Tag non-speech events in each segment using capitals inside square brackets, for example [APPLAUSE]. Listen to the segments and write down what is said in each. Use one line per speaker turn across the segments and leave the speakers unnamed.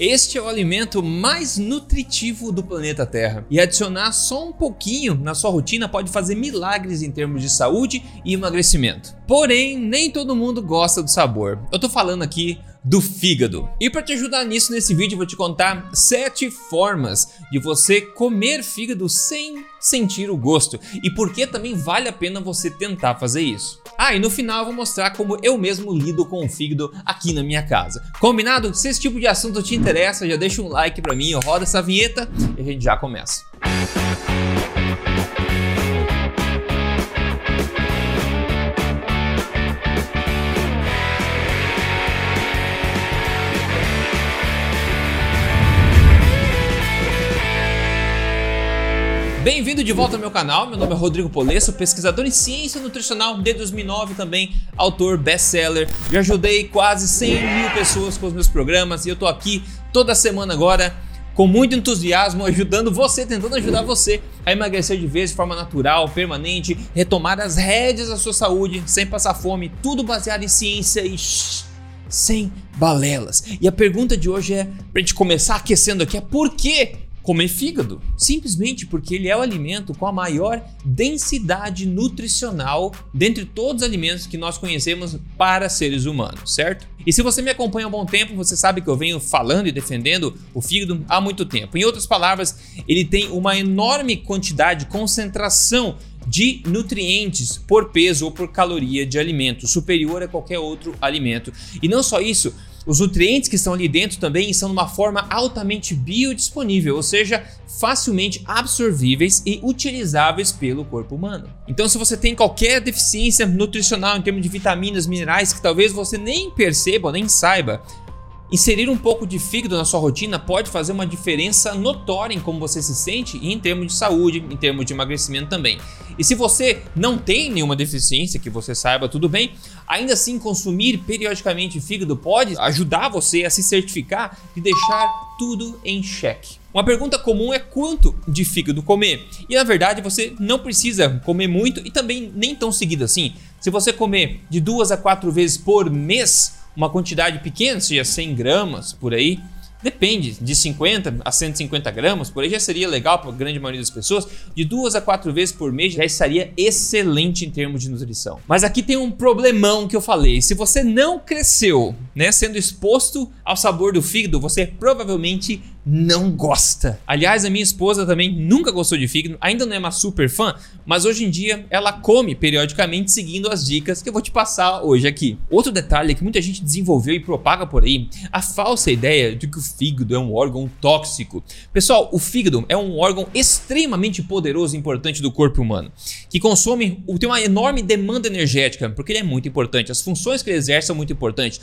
Este é o alimento mais nutritivo do planeta Terra. E adicionar só um pouquinho na sua rotina pode fazer milagres em termos de saúde e emagrecimento. Porém, nem todo mundo gosta do sabor. Eu tô falando aqui do fígado. E para te ajudar nisso nesse vídeo eu vou te contar sete formas de você comer fígado sem sentir o gosto e por que também vale a pena você tentar fazer isso. Ah, e no final eu vou mostrar como eu mesmo lido com o fígado aqui na minha casa. Combinado? Se esse tipo de assunto te interessa, já deixa um like para mim, roda essa vinheta e a gente já começa. Bem-vindo de volta ao meu canal, meu nome é Rodrigo Polesso, pesquisador em ciência nutricional desde 2009 também, autor best-seller. Já ajudei quase 100 mil pessoas com os meus programas e eu tô aqui toda semana agora com muito entusiasmo ajudando você, tentando ajudar você a emagrecer de vez de forma natural, permanente, retomar as rédeas da sua saúde sem passar fome, tudo baseado em ciência e shh, sem balelas. E a pergunta de hoje é, pra gente começar aquecendo aqui, é por que comer fígado, simplesmente porque ele é o alimento com a maior densidade nutricional dentre todos os alimentos que nós conhecemos para seres humanos, certo? E se você me acompanha há um bom tempo, você sabe que eu venho falando e defendendo o fígado há muito tempo. Em outras palavras, ele tem uma enorme quantidade, concentração de nutrientes por peso ou por caloria de alimento, superior a qualquer outro alimento. E não só isso, os nutrientes que estão ali dentro também são de uma forma altamente biodisponível, ou seja, facilmente absorvíveis e utilizáveis pelo corpo humano. Então, se você tem qualquer deficiência nutricional em termos de vitaminas, minerais que talvez você nem perceba nem saiba, Inserir um pouco de fígado na sua rotina pode fazer uma diferença notória em como você se sente e em termos de saúde, em termos de emagrecimento também. E se você não tem nenhuma deficiência que você saiba, tudo bem, ainda assim consumir periodicamente fígado pode ajudar você a se certificar de deixar tudo em xeque. Uma pergunta comum é quanto de fígado comer. E na verdade você não precisa comer muito e também nem tão seguido assim. Se você comer de duas a quatro vezes por mês, uma quantidade pequena, seja 100 gramas por aí, Depende, de 50 a 150 gramas, por aí já seria legal para a grande maioria das pessoas. De duas a quatro vezes por mês já estaria excelente em termos de nutrição. Mas aqui tem um problemão que eu falei. Se você não cresceu, né, sendo exposto ao sabor do fígado, você provavelmente não gosta. Aliás, a minha esposa também nunca gostou de fígado, ainda não é uma super fã, mas hoje em dia ela come periodicamente seguindo as dicas que eu vou te passar hoje aqui. Outro detalhe que muita gente desenvolveu e propaga por aí, a falsa ideia de que o fígado é um órgão tóxico. Pessoal, o fígado é um órgão extremamente poderoso e importante do corpo humano, que consome, tem uma enorme demanda energética, porque ele é muito importante, as funções que ele exerce são muito importantes.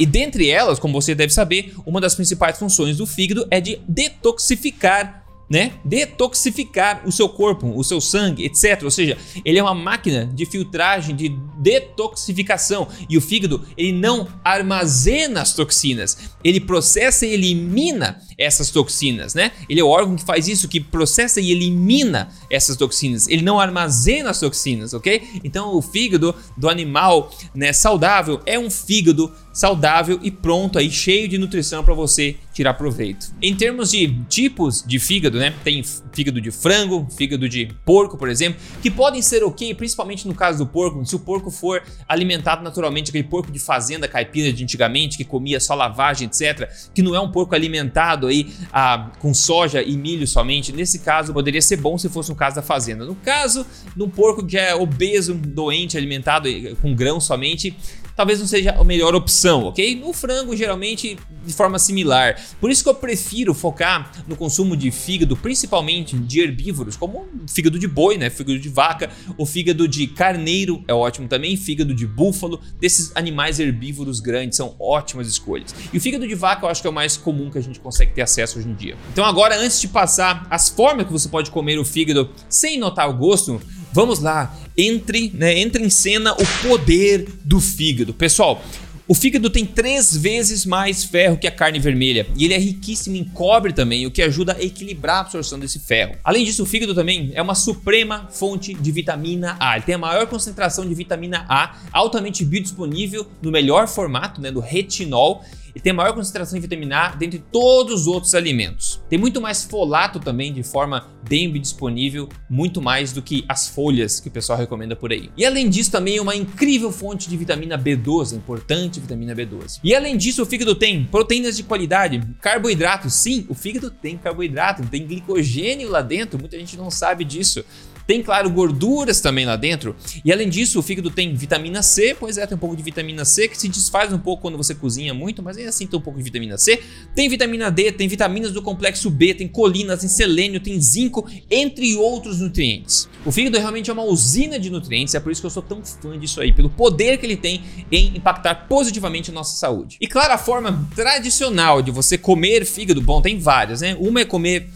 E dentre elas, como você deve saber, uma das principais funções do fígado é de detoxificar né, detoxificar o seu corpo, o seu sangue, etc. Ou seja, ele é uma máquina de filtragem, de detoxificação. E o fígado, ele não armazena as toxinas, ele processa e elimina essas toxinas, né? Ele é o órgão que faz isso, que processa e elimina essas toxinas. Ele não armazena as toxinas, ok? Então, o fígado do animal, né, saudável é um fígado saudável e pronto aí, cheio de nutrição para você tirar proveito. Em termos de tipos de fígado, né? Tem fígado de frango, fígado de porco, por exemplo, que podem ser ok, principalmente no caso do porco, se o porco for alimentado naturalmente, aquele porco de fazenda caipira de antigamente, que comia só lavagem, etc., que não é um porco alimentado aí ah, com soja e milho somente. Nesse caso, poderia ser bom se fosse um caso da fazenda. No caso, de um porco que é obeso, doente, alimentado com grão somente, talvez não seja a melhor opção, ok? No frango, geralmente, de forma similar. Por isso que eu prefiro focar no consumo de fígado, principalmente de herbívoros, como fígado de boi, né? Fígado de vaca, o fígado de carneiro é ótimo também, fígado de búfalo, desses animais herbívoros grandes são ótimas escolhas. E o fígado de vaca eu acho que é o mais comum que a gente consegue ter acesso hoje em dia. Então agora, antes de passar as formas que você pode comer o fígado sem notar o gosto, Vamos lá, entre, né, entre em cena o poder do fígado. Pessoal, o fígado tem três vezes mais ferro que a carne vermelha e ele é riquíssimo em cobre também, o que ajuda a equilibrar a absorção desse ferro. Além disso, o fígado também é uma suprema fonte de vitamina A. Ele tem a maior concentração de vitamina A, altamente biodisponível no melhor formato, né, do retinol e tem maior concentração de vitamina A dentre todos os outros alimentos. Tem muito mais folato também de forma bem disponível, muito mais do que as folhas que o pessoal recomenda por aí. E além disso, também é uma incrível fonte de vitamina B12, importante vitamina B12. E além disso, o fígado tem proteínas de qualidade, carboidratos. Sim, o fígado tem carboidrato, tem glicogênio lá dentro, muita gente não sabe disso. Tem, claro, gorduras também lá dentro. E além disso, o fígado tem vitamina C, pois é, tem um pouco de vitamina C que se desfaz um pouco quando você cozinha muito, mas ainda assim tem um pouco de vitamina C. Tem vitamina D, tem vitaminas do complexo B, tem colinas, tem selênio, tem zinco, entre outros nutrientes. O fígado realmente é uma usina de nutrientes, é por isso que eu sou tão fã disso aí, pelo poder que ele tem em impactar positivamente a nossa saúde. E claro, a forma tradicional de você comer fígado, bom, tem várias, né? Uma é comer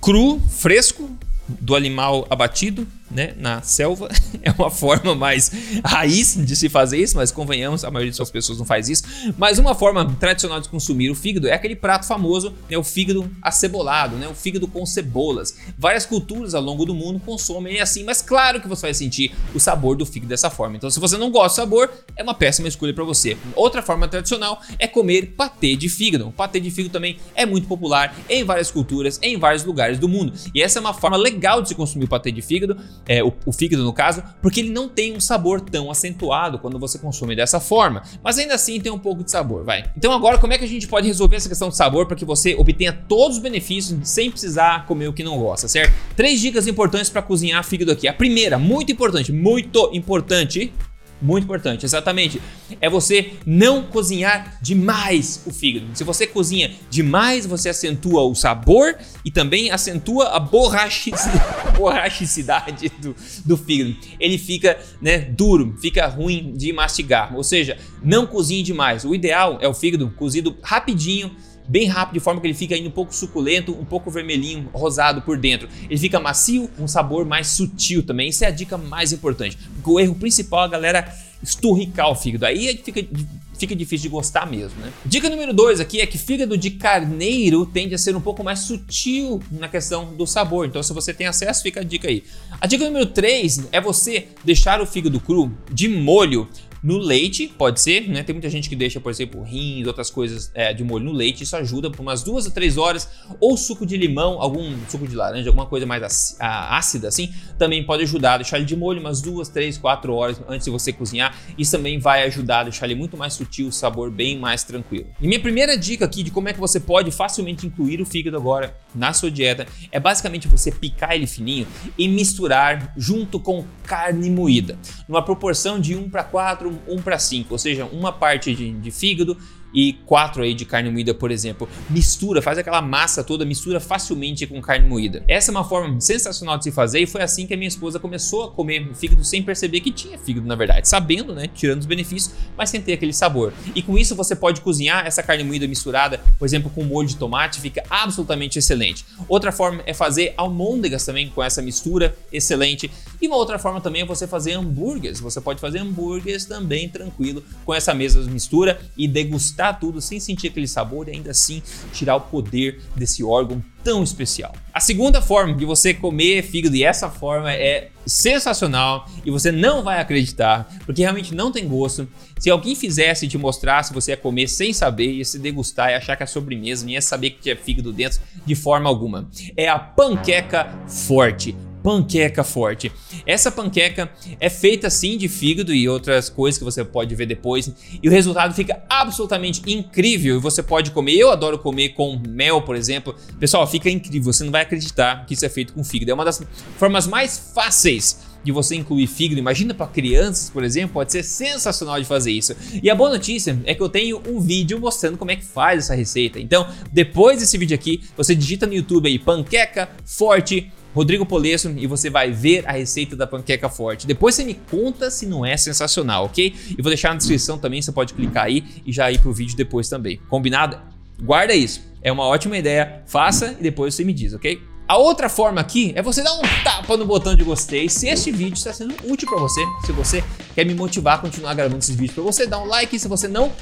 cru, fresco, do animal abatido né, na selva. [LAUGHS] É uma forma mais raiz de se fazer isso, mas convenhamos, a maioria das pessoas não faz isso. Mas uma forma tradicional de consumir o fígado é aquele prato famoso, né, o fígado acebolado, né, o fígado com cebolas. Várias culturas ao longo do mundo consomem assim, mas claro que você vai sentir o sabor do fígado dessa forma. Então, se você não gosta do sabor, é uma péssima escolha para você. Outra forma tradicional é comer patê de fígado. O patê de fígado também é muito popular em várias culturas, em vários lugares do mundo. E essa é uma forma legal de se consumir o patê de fígado é, o, o, fígado no caso, porque ele não tem um sabor tão acentuado quando você consome dessa forma, mas ainda assim tem um pouco de sabor, vai. Então agora como é que a gente pode resolver essa questão de sabor para que você obtenha todos os benefícios sem precisar comer o que não gosta, certo? Três dicas importantes para cozinhar fígado aqui. A primeira, muito importante, muito importante, muito importante, exatamente. É você não cozinhar demais o fígado. Se você cozinha demais, você acentua o sabor e também acentua a [LAUGHS] borrachicidade do, do fígado. Ele fica né, duro, fica ruim de mastigar. Ou seja, não cozinhe demais. O ideal é o fígado cozido rapidinho bem rápido, de forma que ele fica ainda um pouco suculento, um pouco vermelhinho, rosado por dentro. Ele fica macio, um sabor mais sutil também. Isso é a dica mais importante. Porque o erro principal, a galera esturricar o fígado. Aí fica, fica difícil de gostar mesmo, né? Dica número 2 aqui é que fígado de carneiro tende a ser um pouco mais sutil na questão do sabor. Então, se você tem acesso, fica a dica aí. A dica número 3 é você deixar o fígado cru de molho no leite, pode ser, né? Tem muita gente que deixa, por exemplo, rins, outras coisas é, de molho no leite. Isso ajuda por umas duas a três horas. Ou suco de limão, algum suco de laranja, alguma coisa mais ácida assim, também pode ajudar a deixar ele de molho umas duas, três, quatro horas antes de você cozinhar. Isso também vai ajudar a deixar ele muito mais sutil, o sabor bem mais tranquilo. E minha primeira dica aqui de como é que você pode facilmente incluir o fígado agora na sua dieta é basicamente você picar ele fininho e misturar junto com carne moída, numa proporção de 1 para 4, 1 para 5, ou seja, uma parte de, de fígado e quatro aí de carne moída, por exemplo. Mistura, faz aquela massa toda, mistura facilmente com carne moída. Essa é uma forma sensacional de se fazer e foi assim que a minha esposa começou a comer fígado sem perceber que tinha fígado, na verdade, sabendo, né, tirando os benefícios, mas sem ter aquele sabor. E com isso você pode cozinhar essa carne moída misturada, por exemplo, com molho de tomate, fica absolutamente excelente. Outra forma é fazer almôndegas também com essa mistura, excelente. E uma outra forma também é você fazer hambúrgueres. Você pode fazer hambúrgueres também tranquilo com essa mesma mistura e degustar tudo sem sentir aquele sabor e ainda assim tirar o poder desse órgão tão especial. A segunda forma de você comer fígado, e essa forma é sensacional e você não vai acreditar, porque realmente não tem gosto. Se alguém fizesse te mostrasse, você ia comer sem saber, ia se degustar, ia achar que é sobremesa, nem ia saber que tinha fígado dentro de forma alguma. É a panqueca forte panqueca forte. Essa panqueca é feita sim de fígado e outras coisas que você pode ver depois, e o resultado fica absolutamente incrível. E você pode comer, eu adoro comer com mel, por exemplo. Pessoal, fica incrível, você não vai acreditar que isso é feito com fígado. É uma das formas mais fáceis de você incluir fígado. Imagina para crianças, por exemplo, pode ser sensacional de fazer isso. E a boa notícia é que eu tenho um vídeo mostrando como é que faz essa receita. Então, depois desse vídeo aqui, você digita no YouTube aí panqueca forte Rodrigo Polesso e você vai ver a receita da panqueca forte. Depois você me conta se não é sensacional, ok? E vou deixar na descrição também, você pode clicar aí e já ir pro vídeo depois também. Combinado? Guarda isso. É uma ótima ideia, faça e depois você me diz, ok? A outra forma aqui é você dar um tapa no botão de gostei se este vídeo está sendo útil para você, se você quer me motivar a continuar gravando esses vídeos para você, dá um like, se você não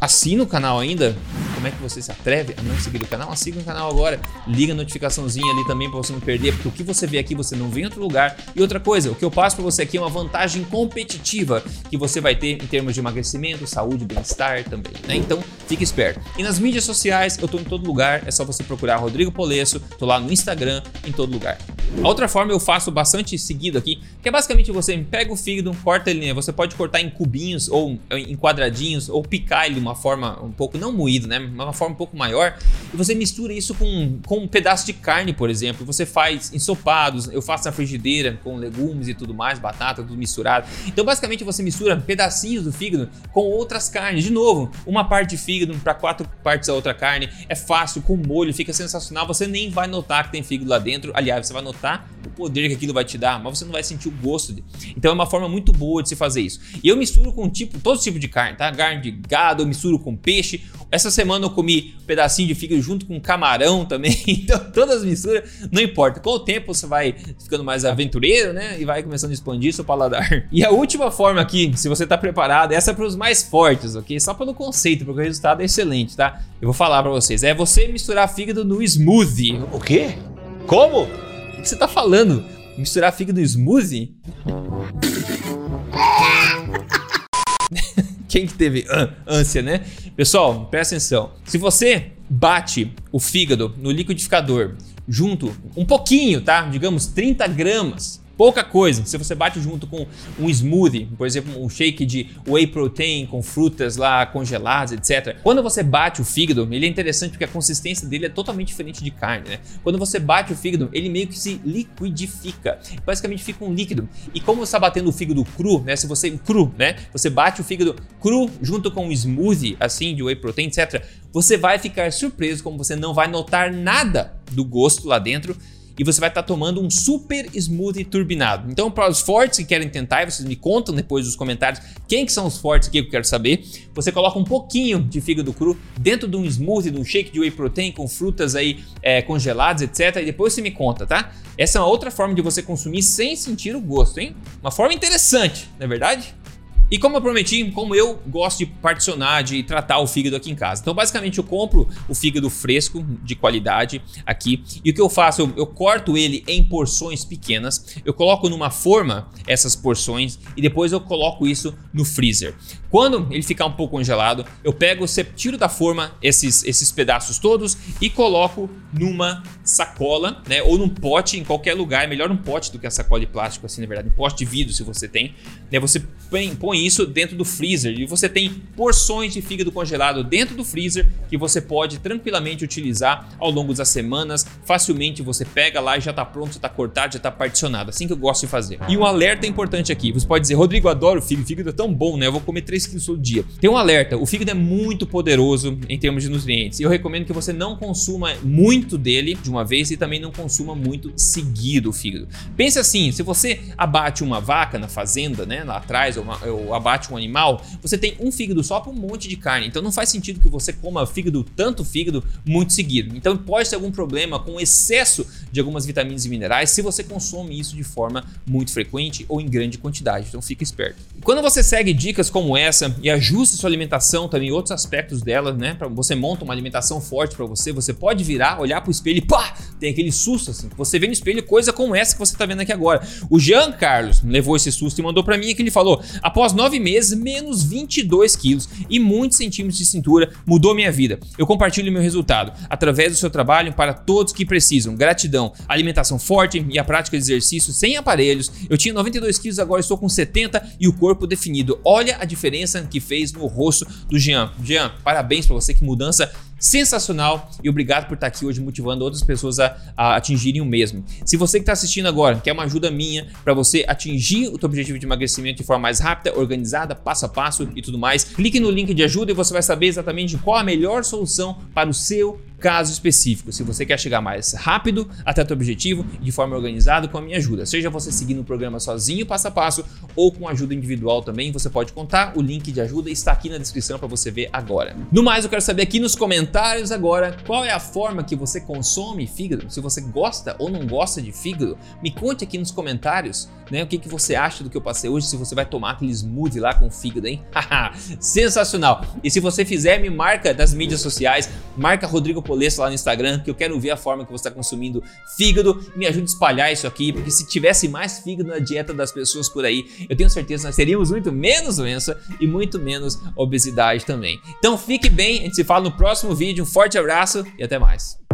assina o canal ainda, como é que você se atreve a não seguir o canal? Siga o canal agora, liga a notificaçãozinha ali também para você não perder, porque o que você vê aqui você não vê em outro lugar. E outra coisa, o que eu passo para você aqui é uma vantagem competitiva que você vai ter em termos de emagrecimento, saúde, bem-estar também, né? Então, fique esperto. E nas mídias sociais, eu tô em todo lugar, é só você procurar Rodrigo Polesso, tô lá no Instagram, em todo lugar. A outra forma eu faço bastante seguido aqui, que é basicamente você pega o fígado, corta ele, né? você pode cortar em cubinhos ou em quadradinhos ou picar ele de uma forma um pouco não moído, né, uma forma um pouco maior, e você mistura isso com, com um pedaço de carne, por exemplo. Você faz ensopados, eu faço na frigideira com legumes e tudo mais, batata, tudo misturado. Então, basicamente você mistura pedacinhos do fígado com outras carnes. De novo, uma parte de fígado para quatro partes da outra carne. É fácil, com molho, fica sensacional. Você nem vai notar que tem fígado lá dentro. Aliás, você vai notar o poder que aquilo vai te dar, mas você não vai sentir o gosto. De... Então é uma forma muito boa de se fazer isso. E eu misturo com tipo, todo tipo de carne, tá? Carne de gado, eu misturo com peixe. Essa semana eu comi um pedacinho de fígado junto com camarão também. [LAUGHS] Então todas as misturas, não importa. Com o tempo você vai ficando mais aventureiro, né? E vai começando a expandir seu paladar. [LAUGHS] E a última forma aqui, se você tá preparado, essa é para os mais fortes, ok? Só pelo conceito, porque o resultado é excelente, tá? Eu vou falar para vocês. É você misturar fígado no smoothie.
O quê? Como?
Que você tá falando? Misturar fígado no smoothie? [LAUGHS] Quem que teve ânsia, né? Pessoal, presta atenção. Se você bate o fígado no liquidificador junto um pouquinho, tá? Digamos 30 gramas pouca coisa. Se você bate junto com um smoothie, por exemplo, um shake de whey protein com frutas lá congeladas, etc. Quando você bate o fígado, ele é interessante porque a consistência dele é totalmente diferente de carne, né? Quando você bate o fígado, ele meio que se liquidifica. Basicamente fica um líquido. E como você está batendo o fígado cru, né? Se você cru, né? Você bate o fígado cru junto com um smoothie assim de whey protein, etc. Você vai ficar surpreso como você não vai notar nada do gosto lá dentro e você vai estar tá tomando um super smoothie turbinado. Então, para os fortes que querem tentar, e vocês me contam depois dos comentários quem que são os fortes aqui que eu quero saber. Você coloca um pouquinho de fígado cru dentro de um smoothie, de um shake de whey protein com frutas aí é, congeladas, etc. E depois você me conta, tá? Essa é uma outra forma de você consumir sem sentir o gosto, hein? Uma forma interessante, não é verdade? E como eu prometi, como eu gosto de particionar, de tratar o fígado aqui em casa. Então, basicamente, eu compro o fígado fresco, de qualidade, aqui. E o que eu faço? Eu, eu, corto ele em porções pequenas. Eu coloco numa forma essas porções e depois eu coloco isso no freezer. Quando ele ficar um pouco congelado, eu pego, tiro da forma esses, esses pedaços todos e coloco numa sacola, né? Ou num pote, em qualquer lugar. É melhor um pote do que a sacola de plástico, assim, na verdade. Um pote de vidro, se você tem. Né? Você põe, isso dentro do freezer e você tem porções de fígado congelado dentro do freezer que você pode tranquilamente utilizar ao longo das semanas. Facilmente você pega lá e já está pronto, já está cortado, já está particionado. Assim que eu gosto de fazer. E um alerta importante aqui: você pode dizer, Rodrigo, adoro fígado, fígado é tão bom, né? Eu vou comer 3 quilos todo dia. Tem um alerta: o fígado é muito poderoso em termos de nutrientes. E eu recomendo que você não consuma muito dele de uma vez e também não consuma muito seguido o fígado. Pense assim: se você abate uma vaca na fazenda, né, lá atrás, ou, uma, ou abate um animal, você tem um fígado só para um monte de carne. Então não faz sentido que você coma fígado, tanto fígado, muito seguido. Então pode ter algum problema com excesso de algumas vitaminas e minerais se você consome isso de forma muito frequente ou em grande quantidade. Então fica esperto. Quando você segue dicas como essa e ajusta sua alimentação também outros aspectos dela, né? Para você monta uma alimentação forte para você, você pode virar, olhar para o espelho e pá, tem aquele susto assim. Você vê no espelho coisa como essa que você está vendo aqui agora. O Jean Carlos levou esse susto e mandou para mim que ele falou: após nove meses, menos 22 quilos e muitos centímetros de cintura, mudou minha vida. Eu compartilho meu resultado através do seu trabalho para todos que precisam. Gratidão, alimentação forte e a prática de exercício sem aparelhos. Eu tinha 92 quilos, agora estou com 70 e o corpo definido. Olha a diferença que fez no rosto do Jean. Jean, parabéns para você, que mudança sensacional e obrigado por estar aqui hoje motivando outras pessoas a, a atingirem o mesmo. Se você que está assistindo agora quer uma ajuda minha para você atingir o seu objetivo de emagrecimento de forma mais rápida, organizada, passo a passo e tudo mais, clique no link de ajuda e você vai saber exatamente qual a melhor solução para o seu caso específico. Se você quer chegar mais rápido até o seu objetivo de forma organizada com a minha ajuda, seja você seguindo o programa sozinho, passo a passo, ou com ajuda individual também, você pode contar. O link de ajuda está aqui na descrição para você ver agora. No mais, eu quero saber aqui nos comentários agora qual é a forma que você consome fígado. Se você gosta ou não gosta de fígado, me conte aqui nos comentários, né? O que, que você acha do que eu passei hoje? Se você vai tomar aquele smoothie lá com fígado, hein? [LAUGHS] Sensacional! E se você fizer, me marca das mídias sociais, marca Rodrigo Polesso lá no Instagram, que eu quero ver a forma que você está consumindo fígado. Me ajude a espalhar isso aqui, porque se tivesse mais fígado na dieta das pessoas por aí, eu tenho certeza que nós teríamos muito menos doença e muito menos obesidade também. Então fique bem, a gente se fala no próximo vídeo. Um forte abraço e até mais.